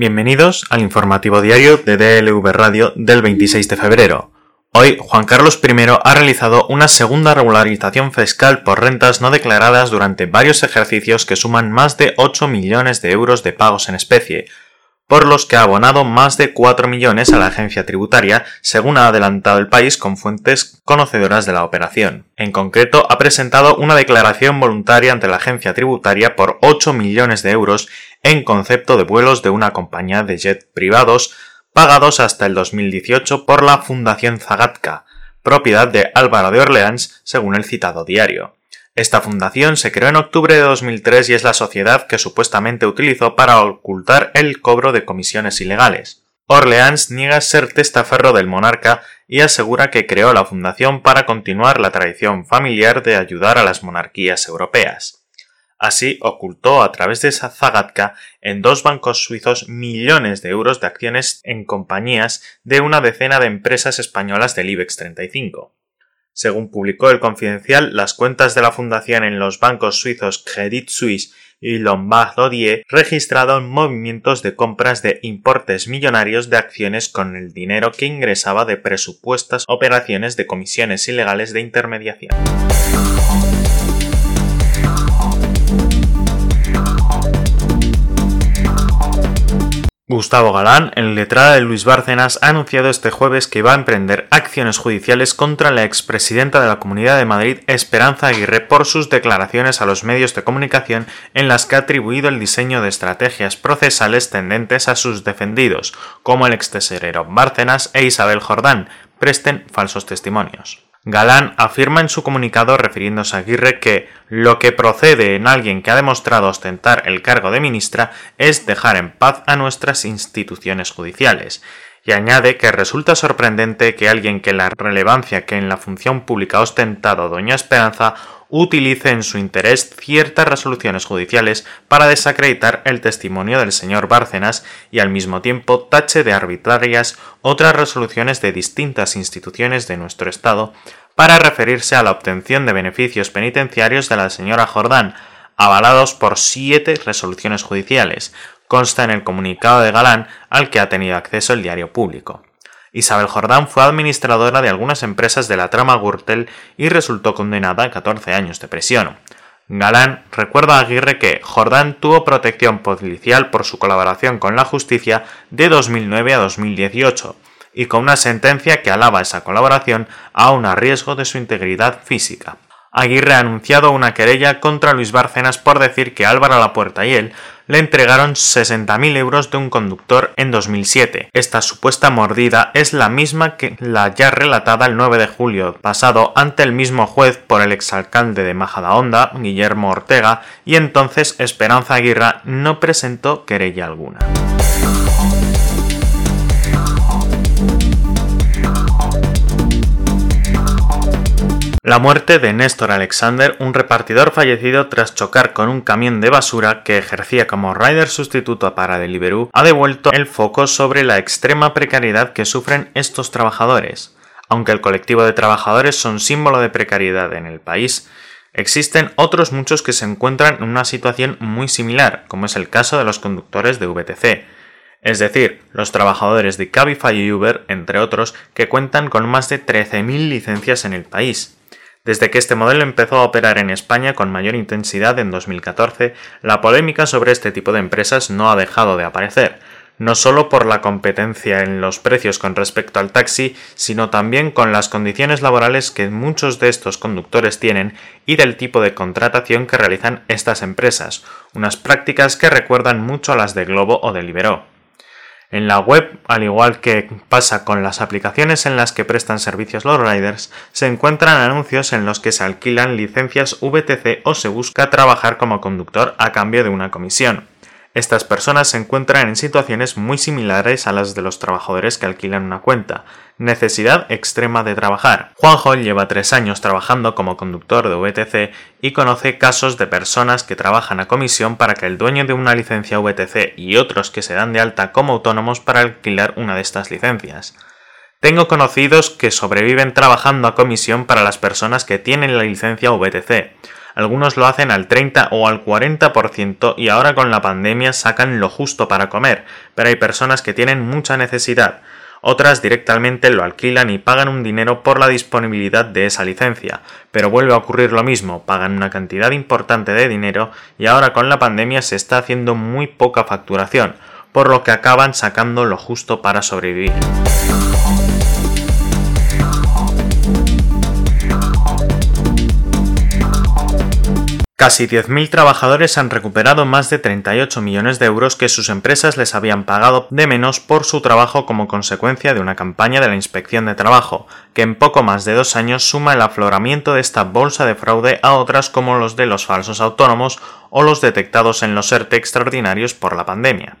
Bienvenidos al informativo diario de DLV Radio del 26 de febrero. Hoy, Juan Carlos I ha realizado una segunda regularización fiscal por rentas no declaradas durante varios ejercicios que suman más de 8 millones de euros de pagos en especie, por los que ha abonado más de 4 millones a la agencia tributaria, según ha adelantado el país con fuentes conocedoras de la operación. En concreto, ha presentado una declaración voluntaria ante la agencia tributaria por 8 millones de euros en concepto de vuelos de una compañía de jet privados pagados hasta el 2018 por la Fundación Zagatka, propiedad de Álvaro de Orleans, según el citado diario. Esta fundación se creó en octubre de 2003 y es la sociedad que supuestamente utilizó para ocultar el cobro de comisiones ilegales. Orleans niega ser testaferro del monarca y asegura que creó la fundación para continuar la tradición familiar de ayudar a las monarquías europeas. Así ocultó a través de esa zagatka en dos bancos suizos millones de euros de acciones en compañías de una decena de empresas españolas del IBEX 35. Según publicó el Confidencial, las cuentas de la fundación en los bancos suizos Credit Suisse y Lombard Odier registraron movimientos de compras de importes millonarios de acciones con el dinero que ingresaba de presupuestas operaciones de comisiones ilegales de intermediación. Gustavo Galán, el letrado de Luis Bárcenas, ha anunciado este jueves que va a emprender acciones judiciales contra la expresidenta de la Comunidad de Madrid, Esperanza Aguirre, por sus declaraciones a los medios de comunicación en las que ha atribuido el diseño de estrategias procesales tendentes a sus defendidos, como el ex tesorero Bárcenas e Isabel Jordán, presten falsos testimonios. Galán afirma en su comunicado refiriéndose a Aguirre que lo que procede en alguien que ha demostrado ostentar el cargo de ministra es dejar en paz a nuestras instituciones judiciales, y añade que resulta sorprendente que alguien que la relevancia que en la función pública ha ostentado doña Esperanza utilice en su interés ciertas resoluciones judiciales para desacreditar el testimonio del señor Bárcenas y al mismo tiempo tache de arbitrarias otras resoluciones de distintas instituciones de nuestro Estado para referirse a la obtención de beneficios penitenciarios de la señora Jordán, avalados por siete resoluciones judiciales, consta en el comunicado de Galán al que ha tenido acceso el diario público. Isabel Jordán fue administradora de algunas empresas de la trama Gürtel y resultó condenada a 14 años de prisión. Galán recuerda a Aguirre que Jordán tuvo protección policial por su colaboración con la justicia de 2009 a 2018 y con una sentencia que alaba esa colaboración aun a riesgo de su integridad física. Aguirre ha anunciado una querella contra Luis Bárcenas por decir que Álvaro Lapuerta y él le entregaron 60.000 euros de un conductor en 2007. Esta supuesta mordida es la misma que la ya relatada el 9 de julio pasado ante el mismo juez por el exalcalde de Majadahonda, Guillermo Ortega, y entonces Esperanza Aguirre no presentó querella alguna. La muerte de Néstor Alexander, un repartidor fallecido tras chocar con un camión de basura que ejercía como rider sustituto para Deliveroo, ha devuelto el foco sobre la extrema precariedad que sufren estos trabajadores. Aunque el colectivo de trabajadores son símbolo de precariedad en el país, existen otros muchos que se encuentran en una situación muy similar, como es el caso de los conductores de VTC, es decir, los trabajadores de Cabify y Uber, entre otros, que cuentan con más de 13.000 licencias en el país. Desde que este modelo empezó a operar en España con mayor intensidad en 2014, la polémica sobre este tipo de empresas no ha dejado de aparecer, no solo por la competencia en los precios con respecto al taxi, sino también con las condiciones laborales que muchos de estos conductores tienen y del tipo de contratación que realizan estas empresas, unas prácticas que recuerdan mucho a las de Globo o de Libero. En la web, al igual que pasa con las aplicaciones en las que prestan servicios los riders, se encuentran anuncios en los que se alquilan licencias VTC o se busca trabajar como conductor a cambio de una comisión. Estas personas se encuentran en situaciones muy similares a las de los trabajadores que alquilan una cuenta. Necesidad extrema de trabajar. Juanjo lleva tres años trabajando como conductor de VTC y conoce casos de personas que trabajan a comisión para que el dueño de una licencia VTC y otros que se dan de alta como autónomos para alquilar una de estas licencias. Tengo conocidos que sobreviven trabajando a comisión para las personas que tienen la licencia VTC. Algunos lo hacen al 30 o al 40% y ahora con la pandemia sacan lo justo para comer, pero hay personas que tienen mucha necesidad. Otras directamente lo alquilan y pagan un dinero por la disponibilidad de esa licencia, pero vuelve a ocurrir lo mismo, pagan una cantidad importante de dinero y ahora con la pandemia se está haciendo muy poca facturación, por lo que acaban sacando lo justo para sobrevivir. Casi 10.000 trabajadores han recuperado más de 38 millones de euros que sus empresas les habían pagado de menos por su trabajo como consecuencia de una campaña de la Inspección de Trabajo, que en poco más de dos años suma el afloramiento de esta bolsa de fraude a otras como los de los falsos autónomos o los detectados en los ERTE extraordinarios por la pandemia.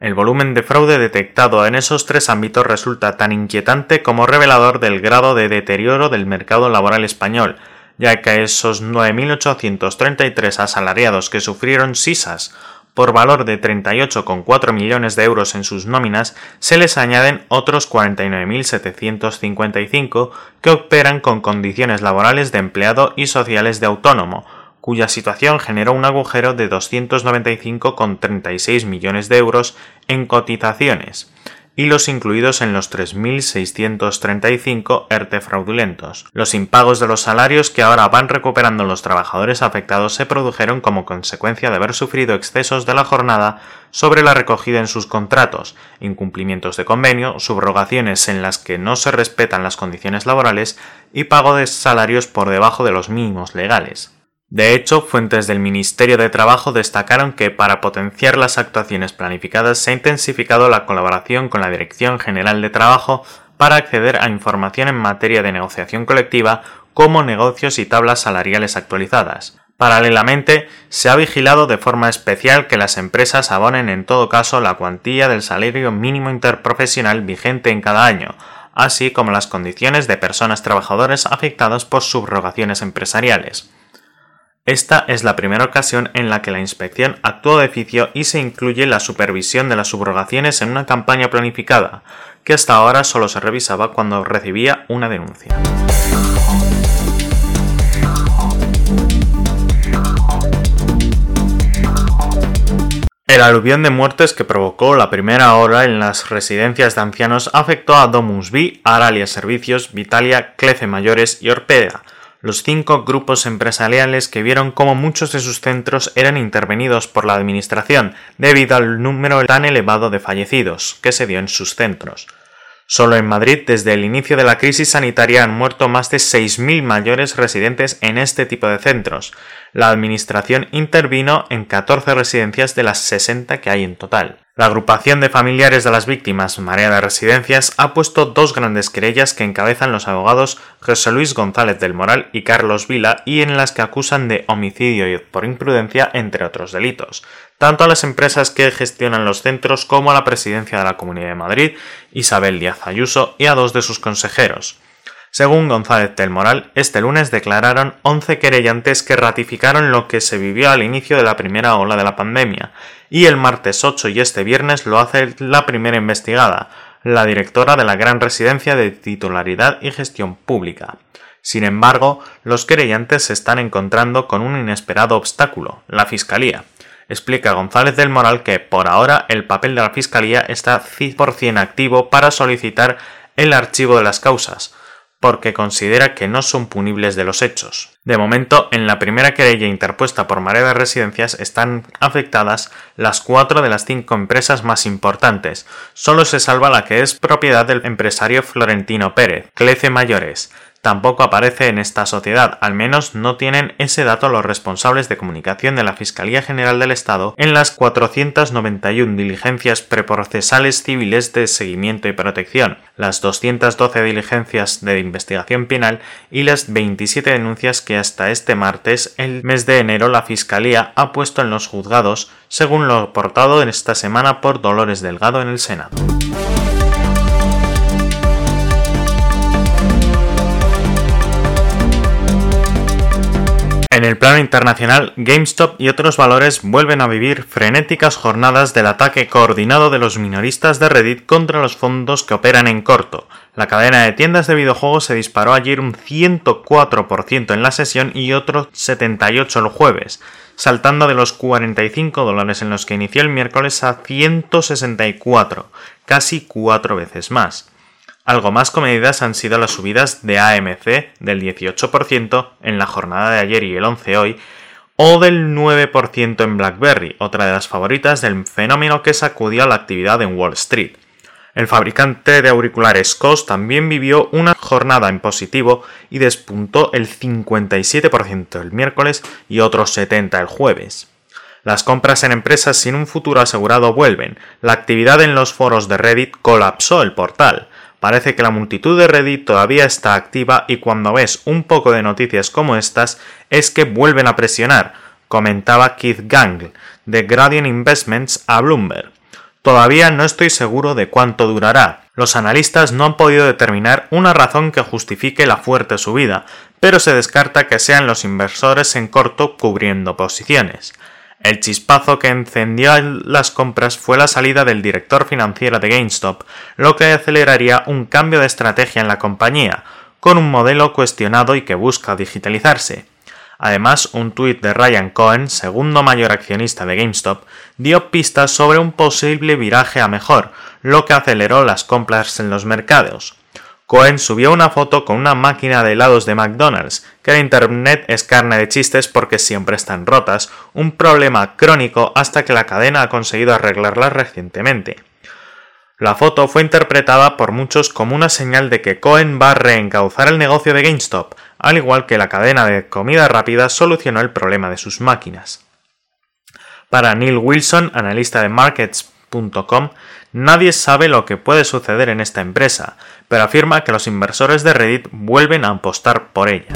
El volumen de fraude detectado en esos tres ámbitos resulta tan inquietante como revelador del grado de deterioro del mercado laboral español, ya que esos 9.833 asalariados que sufrieron sisas por valor de 38,4 millones de euros en sus nóminas, se les añaden otros 49.755 que operan con condiciones laborales de empleado y sociales de autónomo, cuya situación generó un agujero de 295,36 millones de euros en cotizaciones y los incluidos en los 3.635 ERTE fraudulentos. Los impagos de los salarios que ahora van recuperando los trabajadores afectados se produjeron como consecuencia de haber sufrido excesos de la jornada sobre la recogida en sus contratos, incumplimientos de convenio, subrogaciones en las que no se respetan las condiciones laborales y pago de salarios por debajo de los mínimos legales. De hecho, fuentes del Ministerio de Trabajo destacaron que para potenciar las actuaciones planificadas se ha intensificado la colaboración con la Dirección General de Trabajo para acceder a información en materia de negociación colectiva como negocios y tablas salariales actualizadas. Paralelamente, se ha vigilado de forma especial que las empresas abonen en todo caso la cuantía del salario mínimo interprofesional vigente en cada año, así como las condiciones de personas trabajadoras afectadas por subrogaciones empresariales. Esta es la primera ocasión en la que la inspección actuó de oficio y se incluye la supervisión de las subrogaciones en una campaña planificada, que hasta ahora solo se revisaba cuando recibía una denuncia. El aluvión de muertes que provocó la primera hora en las residencias de ancianos afectó a Domus B, Aralia Servicios, Vitalia, Clece Mayores y Orpeda, los cinco grupos empresariales que vieron cómo muchos de sus centros eran intervenidos por la Administración debido al número tan elevado de fallecidos que se dio en sus centros. Solo en Madrid, desde el inicio de la crisis sanitaria, han muerto más de 6.000 mayores residentes en este tipo de centros. La Administración intervino en 14 residencias de las 60 que hay en total. La agrupación de familiares de las víctimas, Marea de Residencias, ha puesto dos grandes querellas que encabezan los abogados José Luis González del Moral y Carlos Vila y en las que acusan de homicidio por imprudencia, entre otros delitos, tanto a las empresas que gestionan los centros como a la presidencia de la Comunidad de Madrid, Isabel Díaz Ayuso, y a dos de sus consejeros. Según González del Moral, este lunes declararon 11 querellantes que ratificaron lo que se vivió al inicio de la primera ola de la pandemia, y el martes 8 y este viernes lo hace la primera investigada, la directora de la Gran Residencia de Titularidad y Gestión Pública. Sin embargo, los querellantes se están encontrando con un inesperado obstáculo, la Fiscalía. Explica González del Moral que, por ahora, el papel de la Fiscalía está 100% activo para solicitar el archivo de las causas, porque considera que no son punibles de los hechos. De momento, en la primera querella interpuesta por Marea de Residencias están afectadas las cuatro de las cinco empresas más importantes. Solo se salva la que es propiedad del empresario Florentino Pérez, Clece Mayores, tampoco aparece en esta sociedad, al menos no tienen ese dato los responsables de comunicación de la Fiscalía General del Estado en las 491 diligencias preprocesales civiles de seguimiento y protección, las 212 diligencias de investigación penal y las 27 denuncias que hasta este martes, el mes de enero, la Fiscalía ha puesto en los juzgados, según lo aportado en esta semana por Dolores Delgado en el Senado. En el plano internacional, GameStop y otros valores vuelven a vivir frenéticas jornadas del ataque coordinado de los minoristas de Reddit contra los fondos que operan en corto. La cadena de tiendas de videojuegos se disparó ayer un 104% en la sesión y otro 78% el jueves, saltando de los 45 dólares en los que inició el miércoles a 164, casi cuatro veces más. Algo más comedidas han sido las subidas de AMC del 18% en la jornada de ayer y el 11 hoy, o del 9% en BlackBerry, otra de las favoritas del fenómeno que sacudió la actividad en Wall Street. El fabricante de auriculares COS también vivió una jornada en positivo y despuntó el 57% el miércoles y otro 70% el jueves. Las compras en empresas sin un futuro asegurado vuelven. La actividad en los foros de Reddit colapsó el portal. Parece que la multitud de Reddit todavía está activa y cuando ves un poco de noticias como estas es que vuelven a presionar, comentaba Keith Gang de Gradient Investments a Bloomberg. Todavía no estoy seguro de cuánto durará. Los analistas no han podido determinar una razón que justifique la fuerte subida, pero se descarta que sean los inversores en corto cubriendo posiciones. El chispazo que encendió las compras fue la salida del director financiero de GameStop, lo que aceleraría un cambio de estrategia en la compañía, con un modelo cuestionado y que busca digitalizarse. Además, un tuit de Ryan Cohen, segundo mayor accionista de GameStop, dio pistas sobre un posible viraje a mejor, lo que aceleró las compras en los mercados. Cohen subió una foto con una máquina de helados de McDonald's, que en Internet es carne de chistes porque siempre están rotas, un problema crónico hasta que la cadena ha conseguido arreglarlas recientemente. La foto fue interpretada por muchos como una señal de que Cohen va a reencauzar el negocio de GameStop, al igual que la cadena de comida rápida solucionó el problema de sus máquinas. Para Neil Wilson, analista de Markets.com, nadie sabe lo que puede suceder en esta empresa, pero afirma que los inversores de Reddit vuelven a apostar por ella.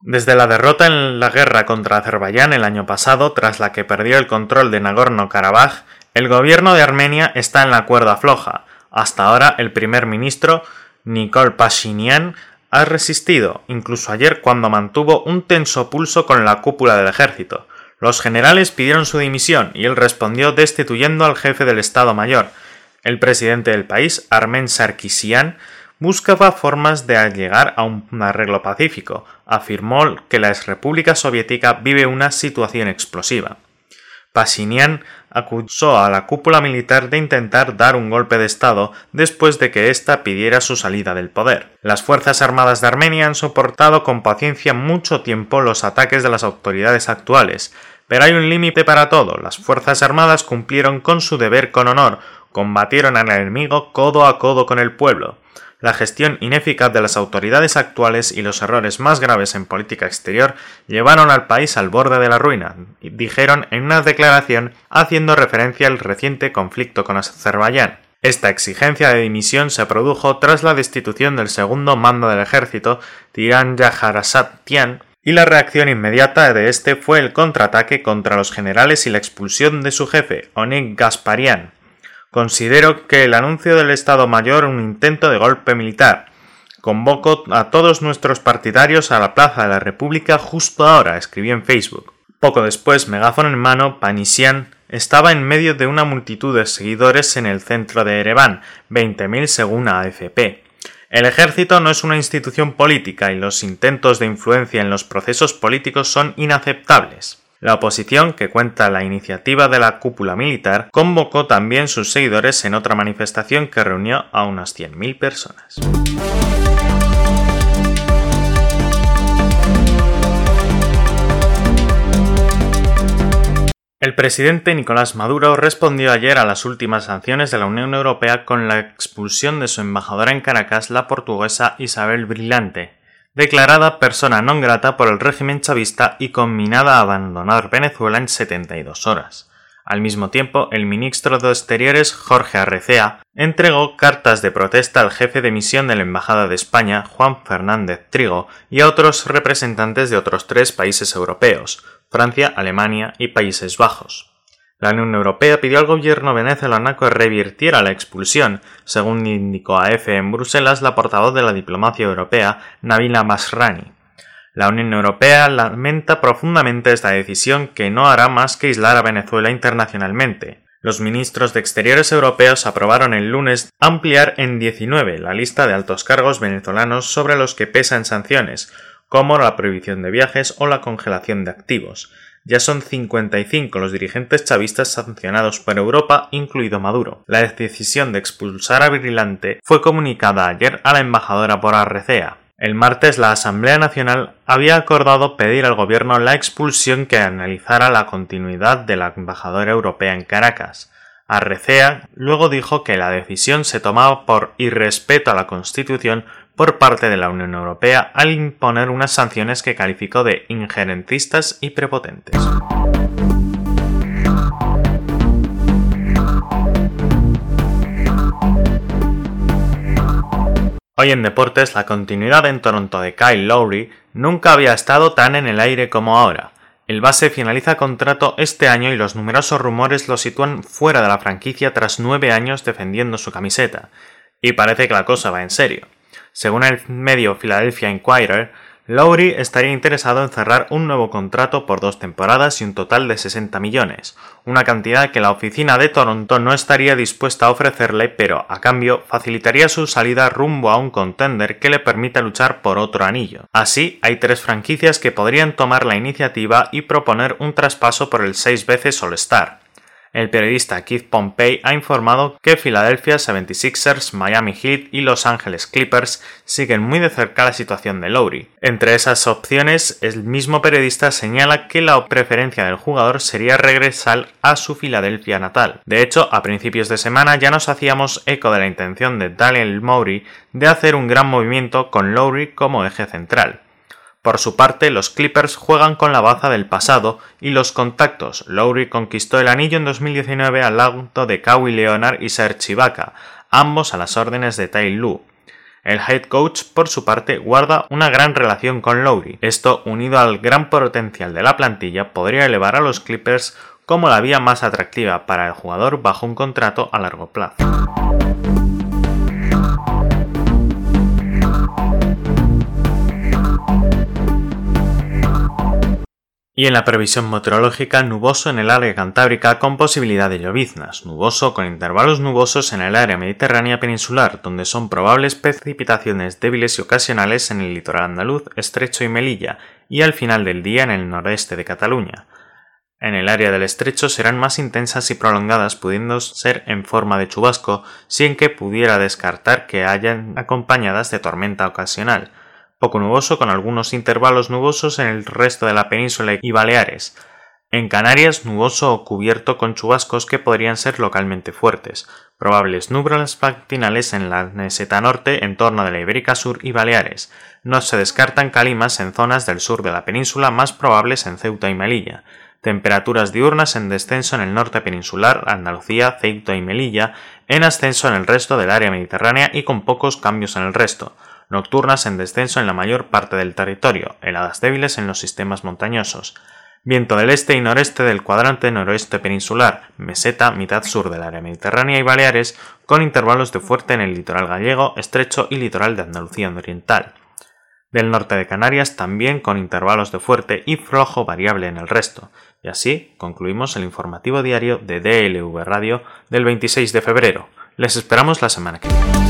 Desde la derrota en la guerra contra Azerbaiyán el año pasado, tras la que perdió el control de Nagorno-Karabaj, el gobierno de Armenia está en la cuerda floja. Hasta ahora el primer ministro, Nikol Pashinyan, ha resistido, incluso ayer cuando mantuvo un tenso pulso con la cúpula del ejército. Los generales pidieron su dimisión y él respondió destituyendo al jefe del Estado Mayor. El presidente del país, Armen Sarkisian, buscaba formas de llegar a un arreglo pacífico. Afirmó que la exrepública soviética vive una situación explosiva. Pasinian acusó a la cúpula militar de intentar dar un golpe de Estado después de que ésta pidiera su salida del poder. Las Fuerzas Armadas de Armenia han soportado con paciencia mucho tiempo los ataques de las autoridades actuales, pero hay un límite para todo. Las Fuerzas Armadas cumplieron con su deber con honor, combatieron al enemigo codo a codo con el pueblo la gestión ineficaz de las autoridades actuales y los errores más graves en política exterior llevaron al país al borde de la ruina, dijeron en una declaración haciendo referencia al reciente conflicto con Azerbaiyán. Esta exigencia de dimisión se produjo tras la destitución del segundo mando del ejército, Tiran Tian, y la reacción inmediata de este fue el contraataque contra los generales y la expulsión de su jefe, Onig Gasparian. Considero que el anuncio del Estado Mayor un intento de golpe militar. Convoco a todos nuestros partidarios a la Plaza de la República justo ahora, escribió en Facebook. Poco después, megáfono en mano, Panisian estaba en medio de una multitud de seguidores en el centro de Ereván, 20.000 según AFP. El ejército no es una institución política y los intentos de influencia en los procesos políticos son inaceptables. La oposición, que cuenta la iniciativa de la cúpula militar, convocó también sus seguidores en otra manifestación que reunió a unas 100.000 personas. El presidente Nicolás Maduro respondió ayer a las últimas sanciones de la Unión Europea con la expulsión de su embajadora en Caracas, la portuguesa Isabel Brillante, declarada persona non grata por el régimen chavista y combinada a abandonar Venezuela en 72 horas. Al mismo tiempo, el ministro de Exteriores, Jorge Arrecea, entregó cartas de protesta al jefe de misión de la Embajada de España, Juan Fernández Trigo, y a otros representantes de otros tres países europeos, Francia, Alemania y Países Bajos. La Unión Europea pidió al gobierno venezolano que revirtiera la expulsión, según indicó a EFE en Bruselas la portavoz de la diplomacia europea, Nabila Masrani. La Unión Europea lamenta profundamente esta decisión que no hará más que aislar a Venezuela internacionalmente. Los ministros de Exteriores europeos aprobaron el lunes ampliar en 19 la lista de altos cargos venezolanos sobre los que pesan sanciones, como la prohibición de viajes o la congelación de activos. Ya son 55 los dirigentes chavistas sancionados por Europa, incluido Maduro. La decisión de expulsar a Virilante fue comunicada ayer a la embajadora por Arrecea. El martes la Asamblea Nacional había acordado pedir al gobierno la expulsión que analizara la continuidad de la embajadora europea en Caracas. Arrecea luego dijo que la decisión se tomaba por irrespeto a la Constitución por parte de la Unión Europea al imponer unas sanciones que calificó de injerencistas y prepotentes. Hoy en deportes, la continuidad en Toronto de Kyle Lowry nunca había estado tan en el aire como ahora. El base finaliza contrato este año y los numerosos rumores lo sitúan fuera de la franquicia tras nueve años defendiendo su camiseta. Y parece que la cosa va en serio. Según el medio Philadelphia Inquirer, Lowry estaría interesado en cerrar un nuevo contrato por dos temporadas y un total de 60 millones, una cantidad que la oficina de Toronto no estaría dispuesta a ofrecerle, pero a cambio facilitaría su salida rumbo a un contender que le permita luchar por otro anillo. Así, hay tres franquicias que podrían tomar la iniciativa y proponer un traspaso por el seis veces All-Star. El periodista Keith Pompey ha informado que Philadelphia 76ers, Miami Heat y Los Angeles Clippers siguen muy de cerca la situación de Lowry. Entre esas opciones, el mismo periodista señala que la preferencia del jugador sería regresar a su Filadelfia natal. De hecho, a principios de semana ya nos hacíamos eco de la intención de Daniel Mowry de hacer un gran movimiento con Lowry como eje central. Por su parte, los Clippers juegan con la baza del pasado y los contactos. Lowry conquistó el anillo en 2019 al lado de Kawhi Leonard y Serge Ibaka, ambos a las órdenes de Ty Lue. El head coach, por su parte, guarda una gran relación con Lowry. Esto, unido al gran potencial de la plantilla, podría elevar a los Clippers como la vía más atractiva para el jugador bajo un contrato a largo plazo. Y en la previsión meteorológica, nuboso en el área cantábrica con posibilidad de lloviznas, nuboso con intervalos nubosos en el área mediterránea peninsular, donde son probables precipitaciones débiles y ocasionales en el litoral andaluz, estrecho y Melilla, y al final del día en el noreste de Cataluña. En el área del estrecho serán más intensas y prolongadas, pudiendo ser en forma de chubasco, sin que pudiera descartar que hayan acompañadas de tormenta ocasional poco nuboso con algunos intervalos nubosos en el resto de la península y Baleares. En Canarias, nuboso o cubierto con chubascos que podrían ser localmente fuertes. Probables nubes matinales en la meseta norte en torno de la Ibérica Sur y Baleares. No se descartan calimas en zonas del sur de la península más probables en Ceuta y Melilla. Temperaturas diurnas en descenso en el norte peninsular, Andalucía, Ceuta y Melilla, en ascenso en el resto del área mediterránea y con pocos cambios en el resto nocturnas en descenso en la mayor parte del territorio, heladas débiles en los sistemas montañosos, viento del este y noreste del cuadrante noroeste peninsular, meseta, mitad sur del área mediterránea y Baleares, con intervalos de fuerte en el litoral gallego, estrecho y litoral de Andalucía oriental. Del norte de Canarias también con intervalos de fuerte y flojo variable en el resto. Y así concluimos el informativo diario de DLV Radio del 26 de febrero. Les esperamos la semana que viene.